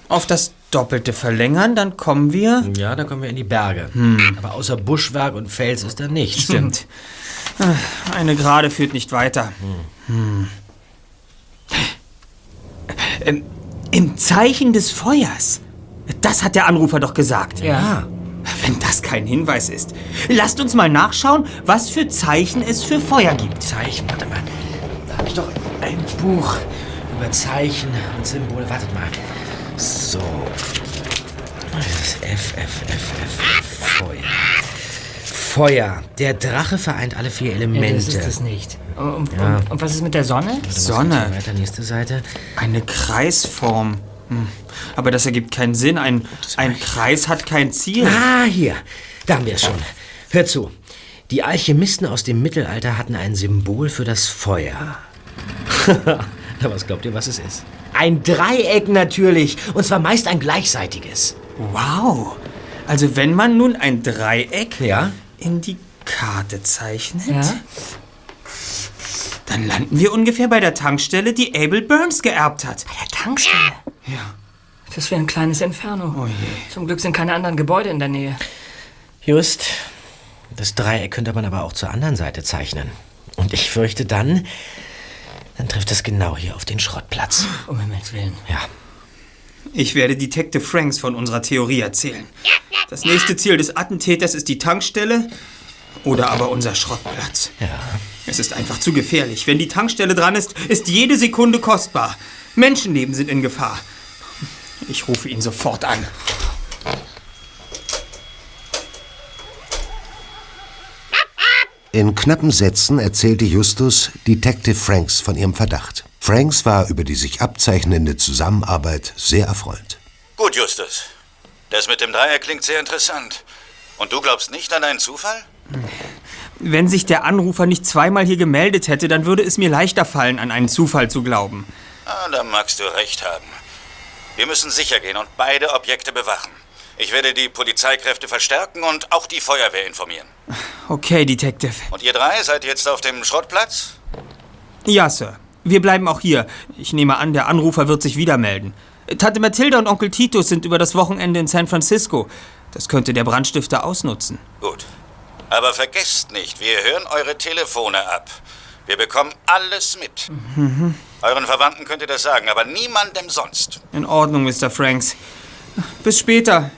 auf das Doppelte verlängern, dann kommen wir... Ja, dann kommen wir in die Berge. Aber außer Buschwerk und Fels ist da nichts. Stimmt. Ah, Eine Gerade führt nicht weiter. Hm. Ähm, Im Zeichen des Feuers. Das hat der Anrufer doch gesagt. Ja. Wenn das kein Hinweis ist. Lasst uns mal nachschauen, was für Zeichen es für Feuer gibt. Zeichen, warte mal. Da habe ich doch ein Buch über Zeichen und Symbole. Wartet mal. So. F, F, F, F, F. Feuer. Feuer. Der Drache vereint alle vier Ja, Elemente. das ist es nicht. Und, Ja. und, und was ist mit der Sonne? Sonne. Weiter, nächste Seite. Eine Kreisform. Hm. Aber das ergibt keinen Sinn. Ein, ein Kreis hat kein Ziel. Ah, hier. Da haben wir es schon. Hör zu. Die Alchemisten aus dem Mittelalter hatten ein Symbol für das Feuer. Na, was glaubt ihr, was es ist? Ein Dreieck natürlich. Und zwar meist ein gleichseitiges. Wow. Also wenn man nun ein Dreieck Ja? in die Karte zeichnet, Ja? dann landen wir ungefähr bei der Tankstelle, die Abel Burns geerbt hat. Bei der Tankstelle? Ja. Das wäre ein kleines Inferno. Oh je. Zum Glück sind keine anderen Gebäude in der Nähe. Just. Das Dreieck könnte man aber auch zur anderen Seite zeichnen. Und ich fürchte dann, dann trifft es genau hier auf den Schrottplatz. Um Himmels Willen. Ja. Ich werde Detective Franks von unserer Theorie erzählen. Das nächste Ziel des Attentäters ist die Tankstelle oder aber unser Schrottplatz. Ja. Es ist einfach zu gefährlich. Wenn die Tankstelle dran ist, ist jede Sekunde kostbar. Menschenleben sind in Gefahr. Ich rufe ihn sofort an. In knappen Sätzen erzählte Justus Detective Franks von ihrem Verdacht. Franks war über die sich abzeichnende Zusammenarbeit sehr erfreut. Gut, Justus. Das mit dem Dreier klingt sehr interessant. Und du glaubst nicht an einen Zufall? Wenn sich der Anrufer nicht zweimal hier gemeldet hätte, dann würde es mir leichter fallen, an einen Zufall zu glauben. Ah, da magst du recht haben. Wir müssen sicher gehen und beide Objekte bewachen. Ich werde die Polizeikräfte verstärken und auch die Feuerwehr informieren. Okay, Detective. Und ihr drei seid jetzt auf dem Schrottplatz? Ja, Sir. Wir bleiben auch hier. Ich nehme an, der Anrufer wird sich wieder melden. Tante Mathilda und Onkel Titus sind über das Wochenende in San Francisco. Das könnte der Brandstifter ausnutzen. Gut. Aber vergesst nicht, wir hören eure Telefone ab. Wir bekommen alles mit. Mhm. Euren Verwandten könnt ihr das sagen, aber niemandem sonst. In Ordnung, Mr. Franks. Bis später.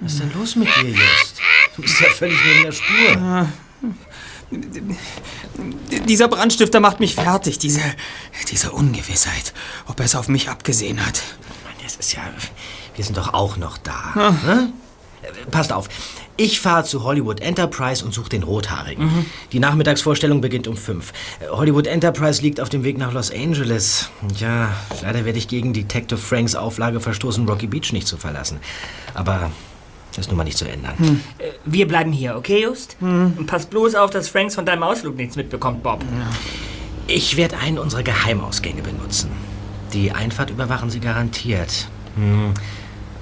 Was ist denn los mit dir, Just? Du bist ja völlig neben der Spur. Dieser Brandstifter macht mich fertig. Diese, diese Ungewissheit, ob er es auf mich abgesehen hat. Das ist ja. Wir sind doch auch noch da. Ah. Ne? Äh, Passt auf. Ich fahre zu Hollywood Enterprise und suche den Rothaarigen. Mhm. Die Nachmittagsvorstellung beginnt um fünf. Äh, Hollywood Enterprise liegt auf dem Weg nach Los Angeles. Ja, leider werde ich gegen Detective Franks Auflage verstoßen, Rocky Beach nicht zu verlassen. Aber das ist nun mal nicht zu ändern. Hm. Äh, Wir bleiben hier, okay, Just? Und pass bloß auf, dass Franks von deinem Ausflug nichts mitbekommt, Bob. Ich werde einen unserer Geheimausgänge benutzen. Die Einfahrt überwachen Sie garantiert. Hm.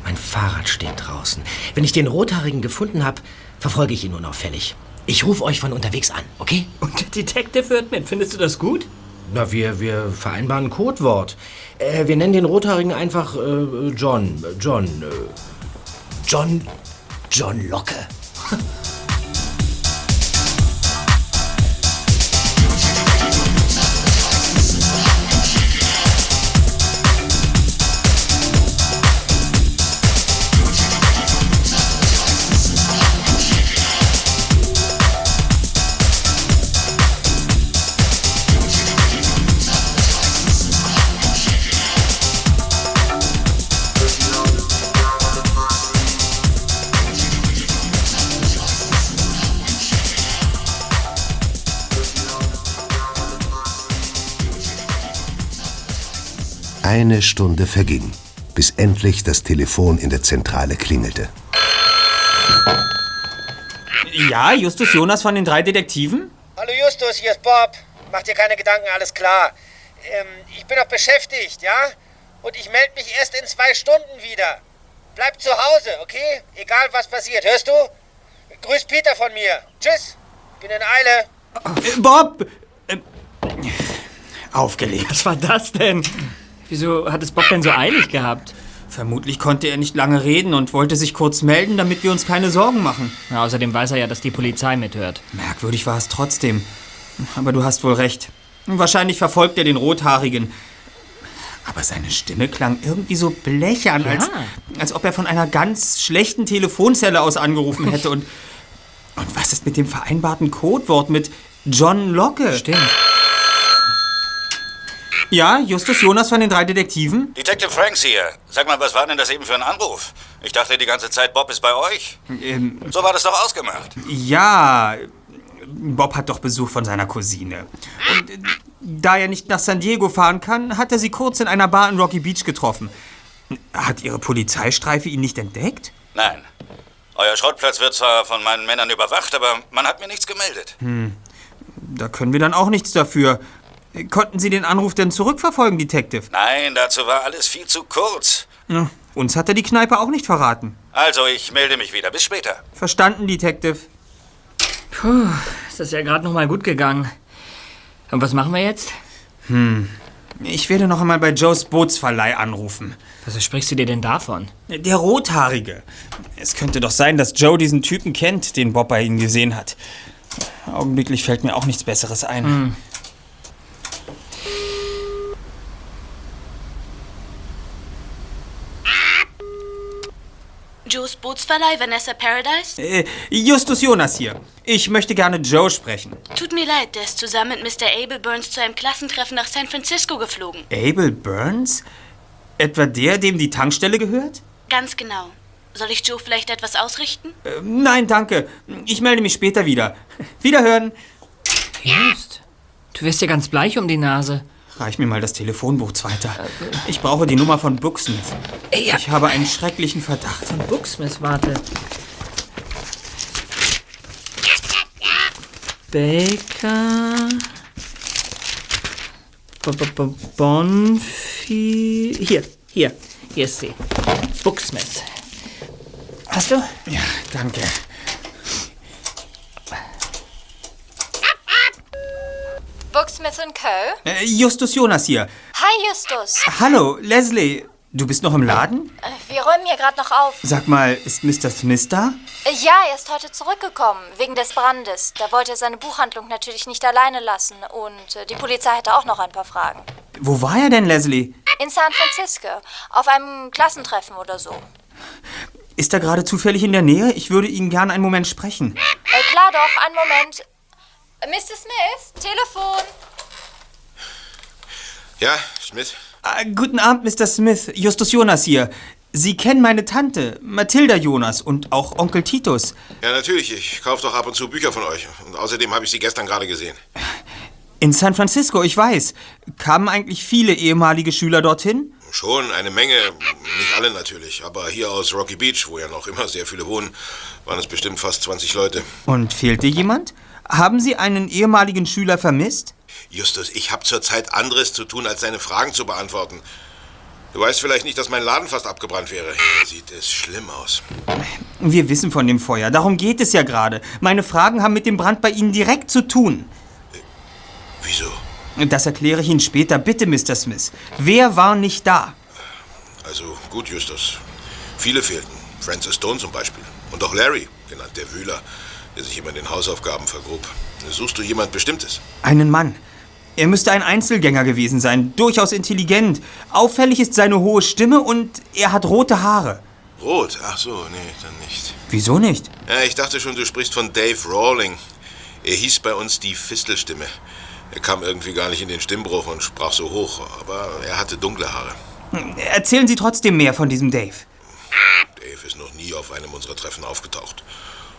Mein Fahrrad steht draußen. Wenn ich den Rothaarigen gefunden habe, verfolge ich ihn unauffällig. Ich rufe euch von unterwegs an, okay? Und der Detective mit. Findest du das gut? Na, wir, wir vereinbaren ein Codewort. Äh, wir nennen den Rothaarigen einfach äh, John. John. Äh, John. John Locke. Eine Stunde verging, bis endlich das Telefon in der Zentrale klingelte. Ja, Justus Jonas von den drei Detektiven? Hallo Justus, hier ist Bob. Mach dir keine Gedanken, alles klar. Ähm, ich bin noch beschäftigt, ja? Und ich melde mich erst in zwei Stunden wieder. Bleib zu Hause, okay? Egal was passiert, hörst du? Grüß Peter von mir. Tschüss. Bin in Eile. Äh, Bob! Äh, aufgelegt. Was war das denn? Wieso hat es Bob denn so eilig gehabt? Vermutlich konnte er nicht lange reden und wollte sich kurz melden, damit wir uns keine Sorgen machen. Na, außerdem weiß er ja, dass die Polizei mithört. Merkwürdig war es trotzdem. Aber du hast wohl recht. Wahrscheinlich verfolgt er den Rothaarigen. Aber seine Stimme klang irgendwie so blechern, Ja. als, als ob er von einer ganz schlechten Telefonzelle aus angerufen hätte. Und, und was ist mit dem vereinbarten Codewort mit John Locke? Stimmt. Ja, Justus Jonas von den drei Detektiven? Detective Franks hier. Sag mal, was war denn das eben für ein Anruf? Ich dachte die ganze Zeit, Bob ist bei euch. Ähm, So war das doch ausgemacht. ja, Bob hat doch Besuch von seiner Cousine. Und äh, da er nicht nach San Diego fahren kann, hat er sie kurz in einer Bar in Rocky Beach getroffen. Hat Ihre Polizeistreife ihn nicht entdeckt? Nein. Euer Schrottplatz wird zwar von meinen Männern überwacht, aber man hat mir nichts gemeldet. Hm, da können wir dann auch nichts dafür. Konnten Sie den Anruf denn zurückverfolgen, Detective? Nein, dazu war alles viel zu kurz. Ja, uns hat er die Kneipe auch nicht verraten. Also, ich melde mich wieder. Bis später. Verstanden, Detective. Puh, ist das ja gerade noch mal gut gegangen. Und was machen wir jetzt? Hm. Ich werde noch einmal bei Joes Bootsverleih anrufen. Was sprichst du dir denn davon? Der Rothaarige. Es könnte doch sein, dass Joe diesen Typen kennt, den Bob bei ihm gesehen hat. Augenblicklich fällt mir auch nichts Besseres ein. Hm. Joes Bootsverleih, Vanessa Paradise? Äh, Justus Jonas hier. Ich möchte gerne Joe sprechen. Tut mir leid, der ist zusammen mit Mr. Abel Burns zu einem Klassentreffen nach San Francisco geflogen. Abel Burns? Etwa der, dem die Tankstelle gehört? Ganz genau. Soll ich Joe vielleicht etwas ausrichten? Äh, nein, danke. Ich melde mich später wieder. Wiederhören. Just, du wirst ja ganz bleich um die Nase. Reich mir mal das Telefonbuch, Zweiter. Ich brauche die Nummer von Booksmith. Ja. Ich habe einen schrecklichen Verdacht. Von Booksmith, warte. Baker. B -b -b Bonfi. Hier, hier. Hier ist sie. Booksmith. Hast du? Ja, danke. Booksmith Co. Äh, Justus Jonas hier. Hi, Justus. Hallo, Leslie. Du bist noch im Laden? Äh, Wir räumen hier gerade noch auf. Sag mal, ist Mr. Smith da? Äh, Ja, er ist heute zurückgekommen, wegen des Brandes. Da wollte er seine Buchhandlung natürlich nicht alleine lassen. Und äh, die Polizei hatte auch noch ein paar Fragen. Wo war er denn, Leslie? In San Francisco, auf einem Klassentreffen oder so. Ist er gerade zufällig in der Nähe? Ich würde ihn gern einen Moment sprechen. Äh, klar doch, einen Moment. Mr. Smith, Telefon. Ja, Schmidt? Ah, guten Abend, Mr. Smith. Justus Jonas hier. Sie kennen meine Tante, Mathilda Jonas und auch Onkel Titus. Ja, natürlich. Ich kaufe doch ab und zu Bücher von euch. Und außerdem habe ich sie gestern gerade gesehen. In San Francisco, ich weiß. Kamen eigentlich viele ehemalige Schüler dorthin? Schon eine Menge, nicht alle natürlich. Aber hier aus Rocky Beach, wo ja noch immer sehr viele wohnen, waren es bestimmt fast 20 Leute. Und fehlte jemand? Haben Sie einen ehemaligen Schüler vermisst? Justus, ich habe zurzeit anderes zu tun, als deine Fragen zu beantworten. Du weißt vielleicht nicht, dass mein Laden fast abgebrannt wäre. Hier sieht es schlimm aus. Wir wissen von dem Feuer, darum geht es ja gerade. Meine Fragen haben mit dem Brand bei Ihnen direkt zu tun. Wieso? Das erkläre ich Ihnen später. Bitte, Mr. Smith. Wer war nicht da? Also gut, Justus. Viele fehlten. Francis Stone zum Beispiel. Und auch Larry, genannt der Wühler, der sich immer in den Hausaufgaben vergrub. Suchst du jemand Bestimmtes? Einen Mann. Er müsste ein Einzelgänger gewesen sein, durchaus intelligent. Auffällig ist seine hohe Stimme und er hat rote Haare. Rot? Ach so, nee, dann nicht. Wieso nicht? Ja, ich dachte schon, du sprichst von Dave Rawling. Er hieß bei uns die Fistelstimme. Er kam irgendwie gar nicht in den Stimmbruch und sprach so hoch, aber er hatte dunkle Haare. Erzählen Sie trotzdem mehr von diesem Dave. Dave ist noch nie auf einem unserer Treffen aufgetaucht.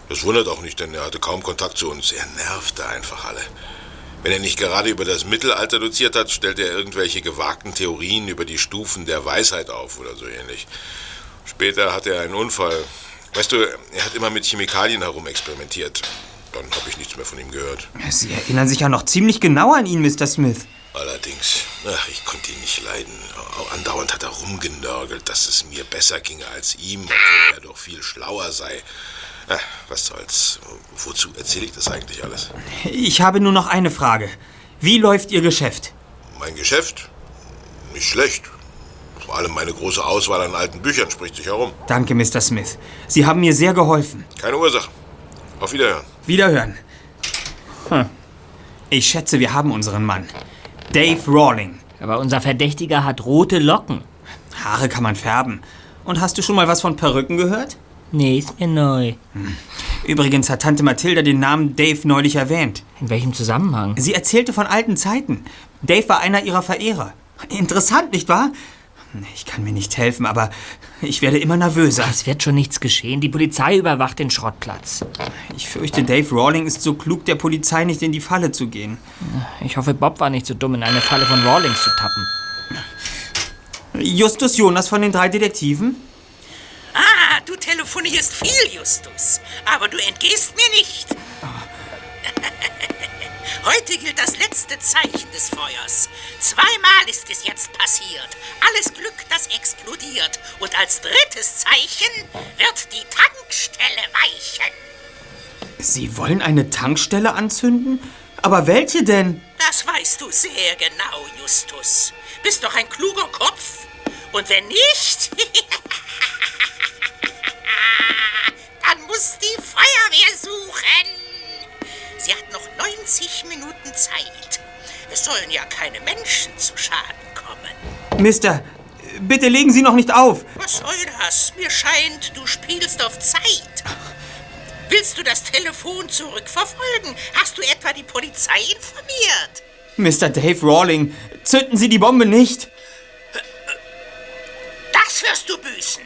Das wundert auch nicht, denn er hatte kaum Kontakt zu uns. Er nervte einfach alle. Wenn er nicht gerade über das Mittelalter doziert hat, stellt er irgendwelche gewagten Theorien über die Stufen der Weisheit auf oder so ähnlich. Später hatte er einen Unfall. Weißt du, er hat immer mit Chemikalien herumexperimentiert. Dann habe ich nichts mehr von ihm gehört. Sie erinnern sich ja noch ziemlich genau an ihn, Mr. Smith. Allerdings, ach, ich konnte ihn nicht leiden. Andauernd hat er rumgenörgelt, dass es mir besser ginge als ihm, obwohl er doch viel schlauer sei. Ach, was soll's. Wozu erzähle ich das eigentlich alles? Ich habe nur noch eine Frage. Wie läuft Ihr Geschäft? Mein Geschäft? Nicht schlecht. Vor allem meine große Auswahl an alten Büchern spricht sich herum. Danke, Mr. Smith. Sie haben mir sehr geholfen. Keine Ursache. Auf Wiederhören. Wiederhören. Hm. Ich schätze, wir haben unseren Mann. Dave Rawling. Aber unser Verdächtiger hat rote Locken. Haare kann man färben. Und hast du schon mal was von Perücken gehört? Nee, ist mir neu. Hm. Übrigens hat Tante Mathilda den Namen Dave neulich erwähnt. In welchem Zusammenhang? Sie erzählte von alten Zeiten. Dave war einer ihrer Verehrer. Interessant, nicht wahr? Ich kann mir nicht helfen, aber ich werde immer nervöser. Es wird schon nichts geschehen. Die Polizei überwacht den Schrottplatz. Ich fürchte, Dave Rawling ist so klug, der Polizei nicht in die Falle zu gehen. Ich hoffe, Bob war nicht so dumm, in eine Falle von Rawlings zu tappen. Justus Jonas von den drei Detektiven? Ah, du telefonierst viel, Justus. Aber du entgehst mir nicht. Heute gilt das letzte Zeichen des Feuers. Zweimal ist es jetzt passiert. Alles Glück, das explodiert. Und als drittes Zeichen wird die Tankstelle weichen. Sie wollen eine Tankstelle anzünden? Aber welche denn? Das weißt du sehr genau, Justus. Bist doch ein kluger Kopf. Und wenn nicht, dann muss die Feuerwehr suchen. Sie hat noch 90 Minuten Zeit. Es sollen ja keine Menschen zu Schaden kommen. Mister, bitte legen Sie noch nicht auf. Was soll das? Mir scheint, du spielst auf Zeit. Willst du das Telefon zurückverfolgen? Hast du etwa die Polizei informiert? Mr. Dave Rawling, zünden Sie die Bombe nicht. Das wirst du büßen.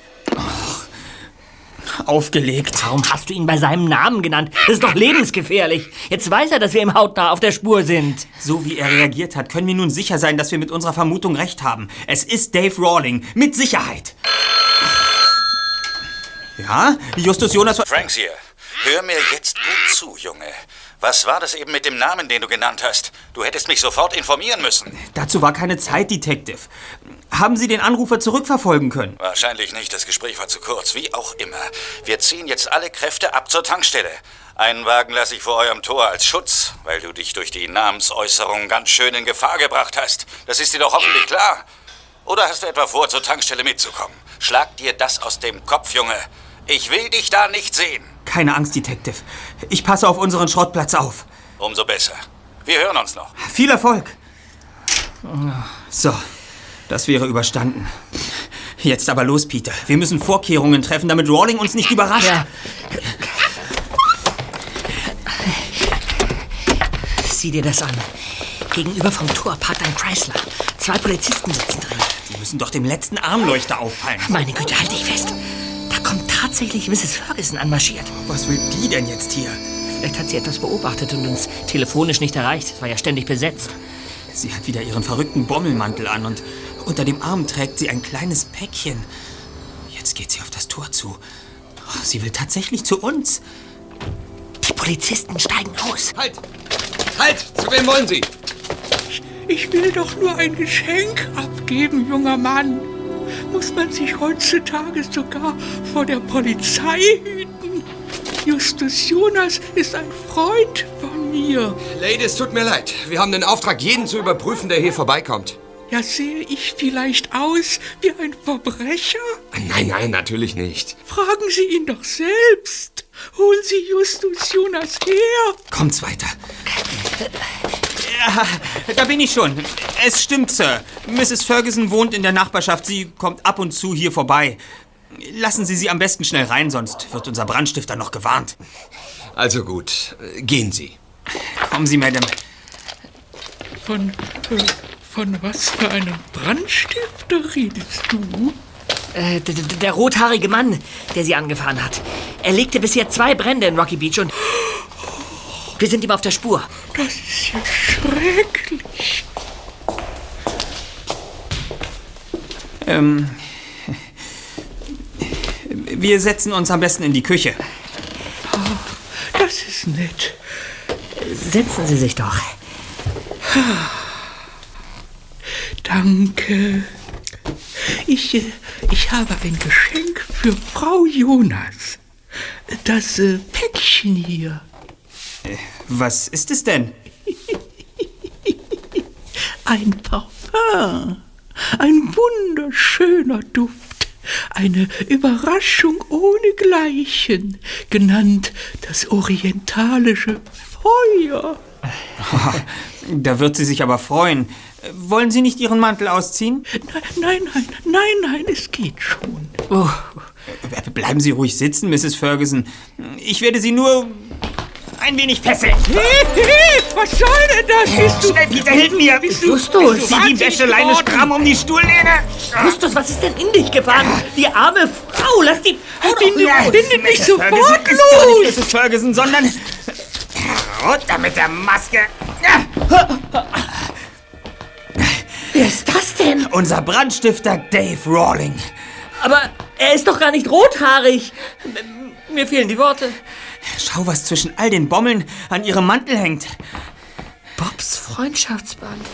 Aufgelegt. Warum hast du ihn bei seinem Namen genannt? Das ist doch lebensgefährlich. Jetzt weiß er, dass wir ihm hautnah auf der Spur sind. So wie er reagiert hat, können wir nun sicher sein, dass wir mit unserer Vermutung recht haben. Es ist Dave Rawling. Mit Sicherheit. Ja, Justus Jonas... Franks hier. Hör mir jetzt gut zu, Junge. Was war das eben mit dem Namen, den du genannt hast? Du hättest mich sofort informieren müssen. Dazu war keine Zeit, Detective. Haben Sie den Anrufer zurückverfolgen können? Wahrscheinlich nicht, das Gespräch war zu kurz. Wie auch immer. Wir ziehen jetzt alle Kräfte ab zur Tankstelle. Einen Wagen lasse ich vor eurem Tor als Schutz, weil du dich durch die Namensäußerung ganz schön in Gefahr gebracht hast. Das ist dir doch hoffentlich klar. Oder hast du etwa vor, zur Tankstelle mitzukommen? Schlag dir das aus dem Kopf, Junge. Ich will dich da nicht sehen. Keine Angst, Detective. Ich passe auf unseren Schrottplatz auf. Umso besser. Wir hören uns noch. Viel Erfolg. So, das wäre überstanden. Jetzt aber los, Peter. Wir müssen Vorkehrungen treffen, damit Rawling uns nicht überrascht. Ja. Sieh dir das an. Gegenüber vom Tor parkt ein Chrysler. Zwei Polizisten sitzen drin. Die müssen doch dem letzten Armleuchter auffallen. Meine Güte, halt dich fest. Da kommt tatsächlich Mrs. Ferguson anmarschiert. Was will die denn jetzt hier? Vielleicht hat sie etwas beobachtet und uns telefonisch nicht erreicht. Es war ja ständig besetzt. Sie hat wieder ihren verrückten Bommelmantel an und unter dem Arm trägt sie ein kleines Päckchen. Jetzt geht sie auf das Tor zu. Oh, Sie will tatsächlich zu uns. Die Polizisten steigen aus. Halt! Halt! Zu wem wollen Sie? Ich will doch nur ein Geschenk abgeben, junger Mann. Muss man sich heutzutage sogar vor der Polizei hüten? Justus Jonas ist ein Freund von mir. Lady, es tut mir leid. Wir haben den Auftrag, jeden zu überprüfen, der hier vorbeikommt. Ja, sehe ich vielleicht aus wie ein Verbrecher? Nein, nein, natürlich nicht. Fragen Sie ihn doch selbst. Holen Sie Justus Jonas her. Kommt's weiter. Ja, da bin ich schon. Es stimmt, Sir. Mrs. Ferguson wohnt in der Nachbarschaft. Sie kommt ab und zu hier vorbei. Lassen Sie sie am besten schnell rein, sonst wird unser Brandstifter noch gewarnt. Also gut, gehen Sie. Kommen Sie, Madame. Von, äh, von was für einem Brandstifter redest du? Äh, der rothaarige Mann, der sie angefahren hat. Er legte bisher zwei Brände in Rocky Beach und wir sind ihm auf der Spur. Das ist ja schrecklich. Ähm. Wir setzen uns am besten in die Küche. Das ist nett. Setzen Sie sich doch. Danke. Ich, äh, ich habe ein Geschenk für Frau Jonas. Das äh, Päckchen hier. Was ist es denn? Ein Parfum. Ein wunderschöner Duft. Eine Überraschung ohnegleichen, genannt das orientalische Feuer. Da wird sie sich aber freuen. Wollen Sie nicht Ihren Mantel ausziehen? Nein, nein, nein, nein, es geht schon. Oh. Bleiben Sie ruhig sitzen, Mrs. Ferguson. Ich werde Sie nur ein wenig fesseln. Was soll denn das? Bist du, Schnell, Peter, hilf mir! Bist du, Justus, bist du Zieh die Wäscheleine stramm um die Stuhllehne. Justus, was ist denn in dich gefahren? Die arme Frau, lass die Frau Binde, doch binde mich sofort Ferguson ist gar los! nicht Mrs. Ferguson, sondern... Runter mit der Maske! Wer ist das denn? Unser Brandstifter Dave Rawling. Aber er ist doch gar nicht rothaarig. Mir fehlen die Worte. Schau, was zwischen all den Bommeln an ihrem Mantel hängt. Bobs Freundschaftsband.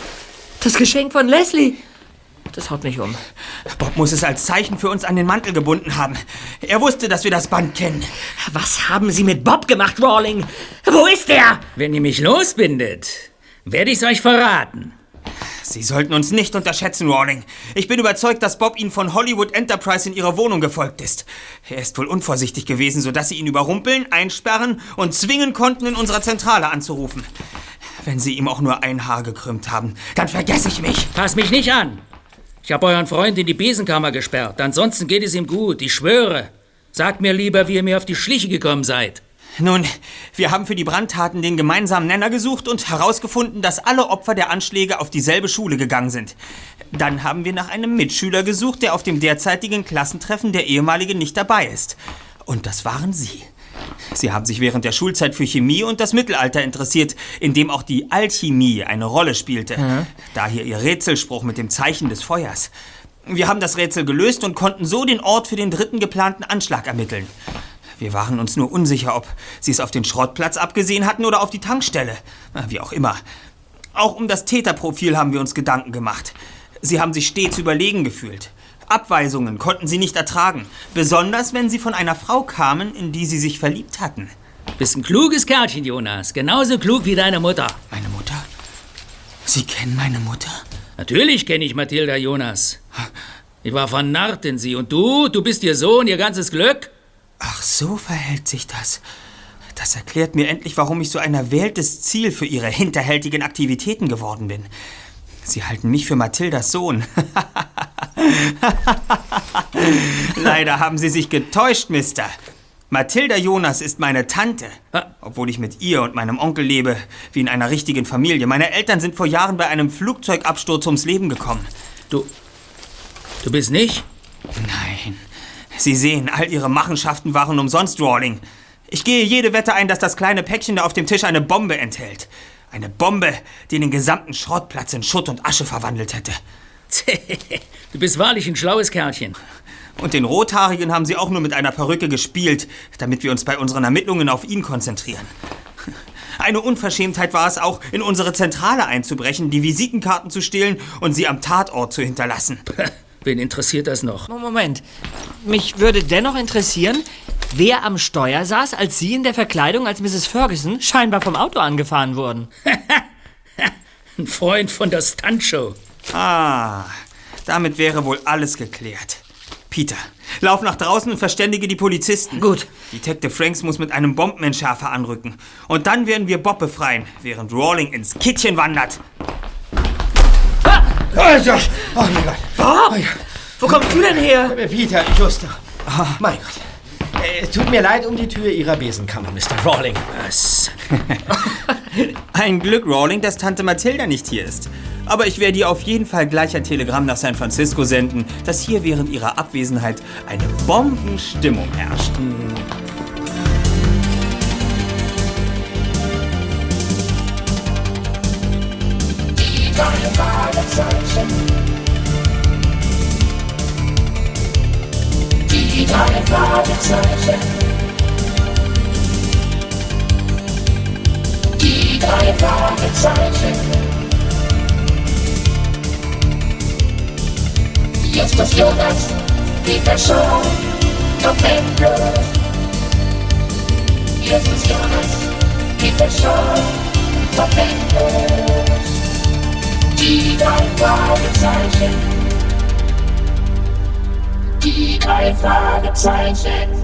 Das Geschenk von Leslie. Das haut mich um. Bob muss es als Zeichen für uns an den Mantel gebunden haben. Er wusste, dass wir das Band kennen. Was haben Sie mit Bob gemacht, Rawling? Wo ist er? Wenn ihr mich losbindet, werde ich's euch verraten. Sie sollten uns nicht unterschätzen, Rawling. Ich bin überzeugt, dass Bob Ihnen von Hollywood Enterprise in Ihre Wohnung gefolgt ist. Er ist wohl unvorsichtig gewesen, sodass Sie ihn überrumpeln, einsperren und zwingen konnten, in unserer Zentrale anzurufen. Wenn Sie ihm auch nur ein Haar gekrümmt haben, dann vergesse ich mich. Fass mich nicht an. Ich habe euren Freund in die Besenkammer gesperrt. Ansonsten geht es ihm gut, ich schwöre. Sagt mir lieber, wie ihr mir auf die Schliche gekommen seid. Nun, wir haben für die Brandtaten den gemeinsamen Nenner gesucht und herausgefunden, dass alle Opfer der Anschläge auf dieselbe Schule gegangen sind. Dann haben wir nach einem Mitschüler gesucht, der auf dem derzeitigen Klassentreffen der ehemalige nicht dabei ist. Und das waren Sie. Sie haben sich während der Schulzeit für Chemie und das Mittelalter interessiert, in dem auch die Alchemie eine Rolle spielte. Mhm. Daher Ihr Rätselspruch mit dem Zeichen des Feuers. Wir haben das Rätsel gelöst und konnten so den Ort für den dritten geplanten Anschlag ermitteln. Wir waren uns nur unsicher, ob Sie es auf den Schrottplatz abgesehen hatten oder auf die Tankstelle. Wie auch immer. Auch um das Täterprofil haben wir uns Gedanken gemacht. Sie haben sich stets überlegen gefühlt. Abweisungen konnten Sie nicht ertragen. Besonders, wenn Sie von einer Frau kamen, in die Sie sich verliebt hatten. Bist ein kluges Kerlchen, Jonas. Genauso klug wie deine Mutter. Meine Mutter? Sie kennen meine Mutter? Natürlich kenne ich Mathilda Jonas. Ich war vernarrt in sie. Und du? Du bist ihr Sohn, ihr ganzes Glück? Ach, so verhält sich das. Das erklärt mir endlich, warum ich so ein erwähltes Ziel für Ihre hinterhältigen Aktivitäten geworden bin. Sie halten mich für Mathildas Sohn. Leider haben Sie sich getäuscht, Mister. Mathilda Jonas ist meine Tante. Obwohl ich mit ihr und meinem Onkel lebe, wie in einer richtigen Familie. Meine Eltern sind vor Jahren bei einem Flugzeugabsturz ums Leben gekommen. Du. Du bist nicht? Nein. Sie sehen, all Ihre Machenschaften waren umsonst, Rawling. Ich gehe jede Wette ein, dass das kleine Päckchen da auf dem Tisch eine Bombe enthält. Eine Bombe, die den gesamten Schrottplatz in Schutt und Asche verwandelt hätte. Du bist wahrlich ein schlaues Kerlchen. Und den Rothaarigen haben sie auch nur mit einer Perücke gespielt, damit wir uns bei unseren Ermittlungen auf ihn konzentrieren. Eine Unverschämtheit war es auch, in unsere Zentrale einzubrechen, die Visitenkarten zu stehlen und sie am Tatort zu hinterlassen. Wen interessiert das noch? Moment. Mich würde dennoch interessieren, wer am Steuer saß, als Sie in der Verkleidung als Mrs. Ferguson scheinbar vom Auto angefahren wurden. Ein Freund von der Stuntshow. Ah, damit wäre wohl alles geklärt. Peter, lauf nach draußen und verständige die Polizisten. Gut. Detective Franks muss mit einem Bombenentschärfer anrücken. Und dann werden wir Bob befreien, während Rawling ins Kittchen wandert. Also, oh mein Gott. Bob! Wo kommst du denn her? Peter, Just. Mein Gott. Äh, Es tut mir leid um die Tür Ihrer Besenkammer, Mr. Rawling. Was? Ein Glück, Rawling, dass Tante Mathilda nicht hier ist. Aber ich werde ihr auf jeden Fall gleich ein Telegramm nach San Francisco senden, dass hier während ihrer Abwesenheit eine Bombenstimmung herrscht. Die drei Fragezeichen. Die drei Fragezeichen. Die drei Fragezeichen. Justus Jonas, Peter Shaw, Doc Andrews. Justus Jonas, Peter Shaw, Doc Andrews. Die drei Fragezeichen. Die drei Fragezeichen.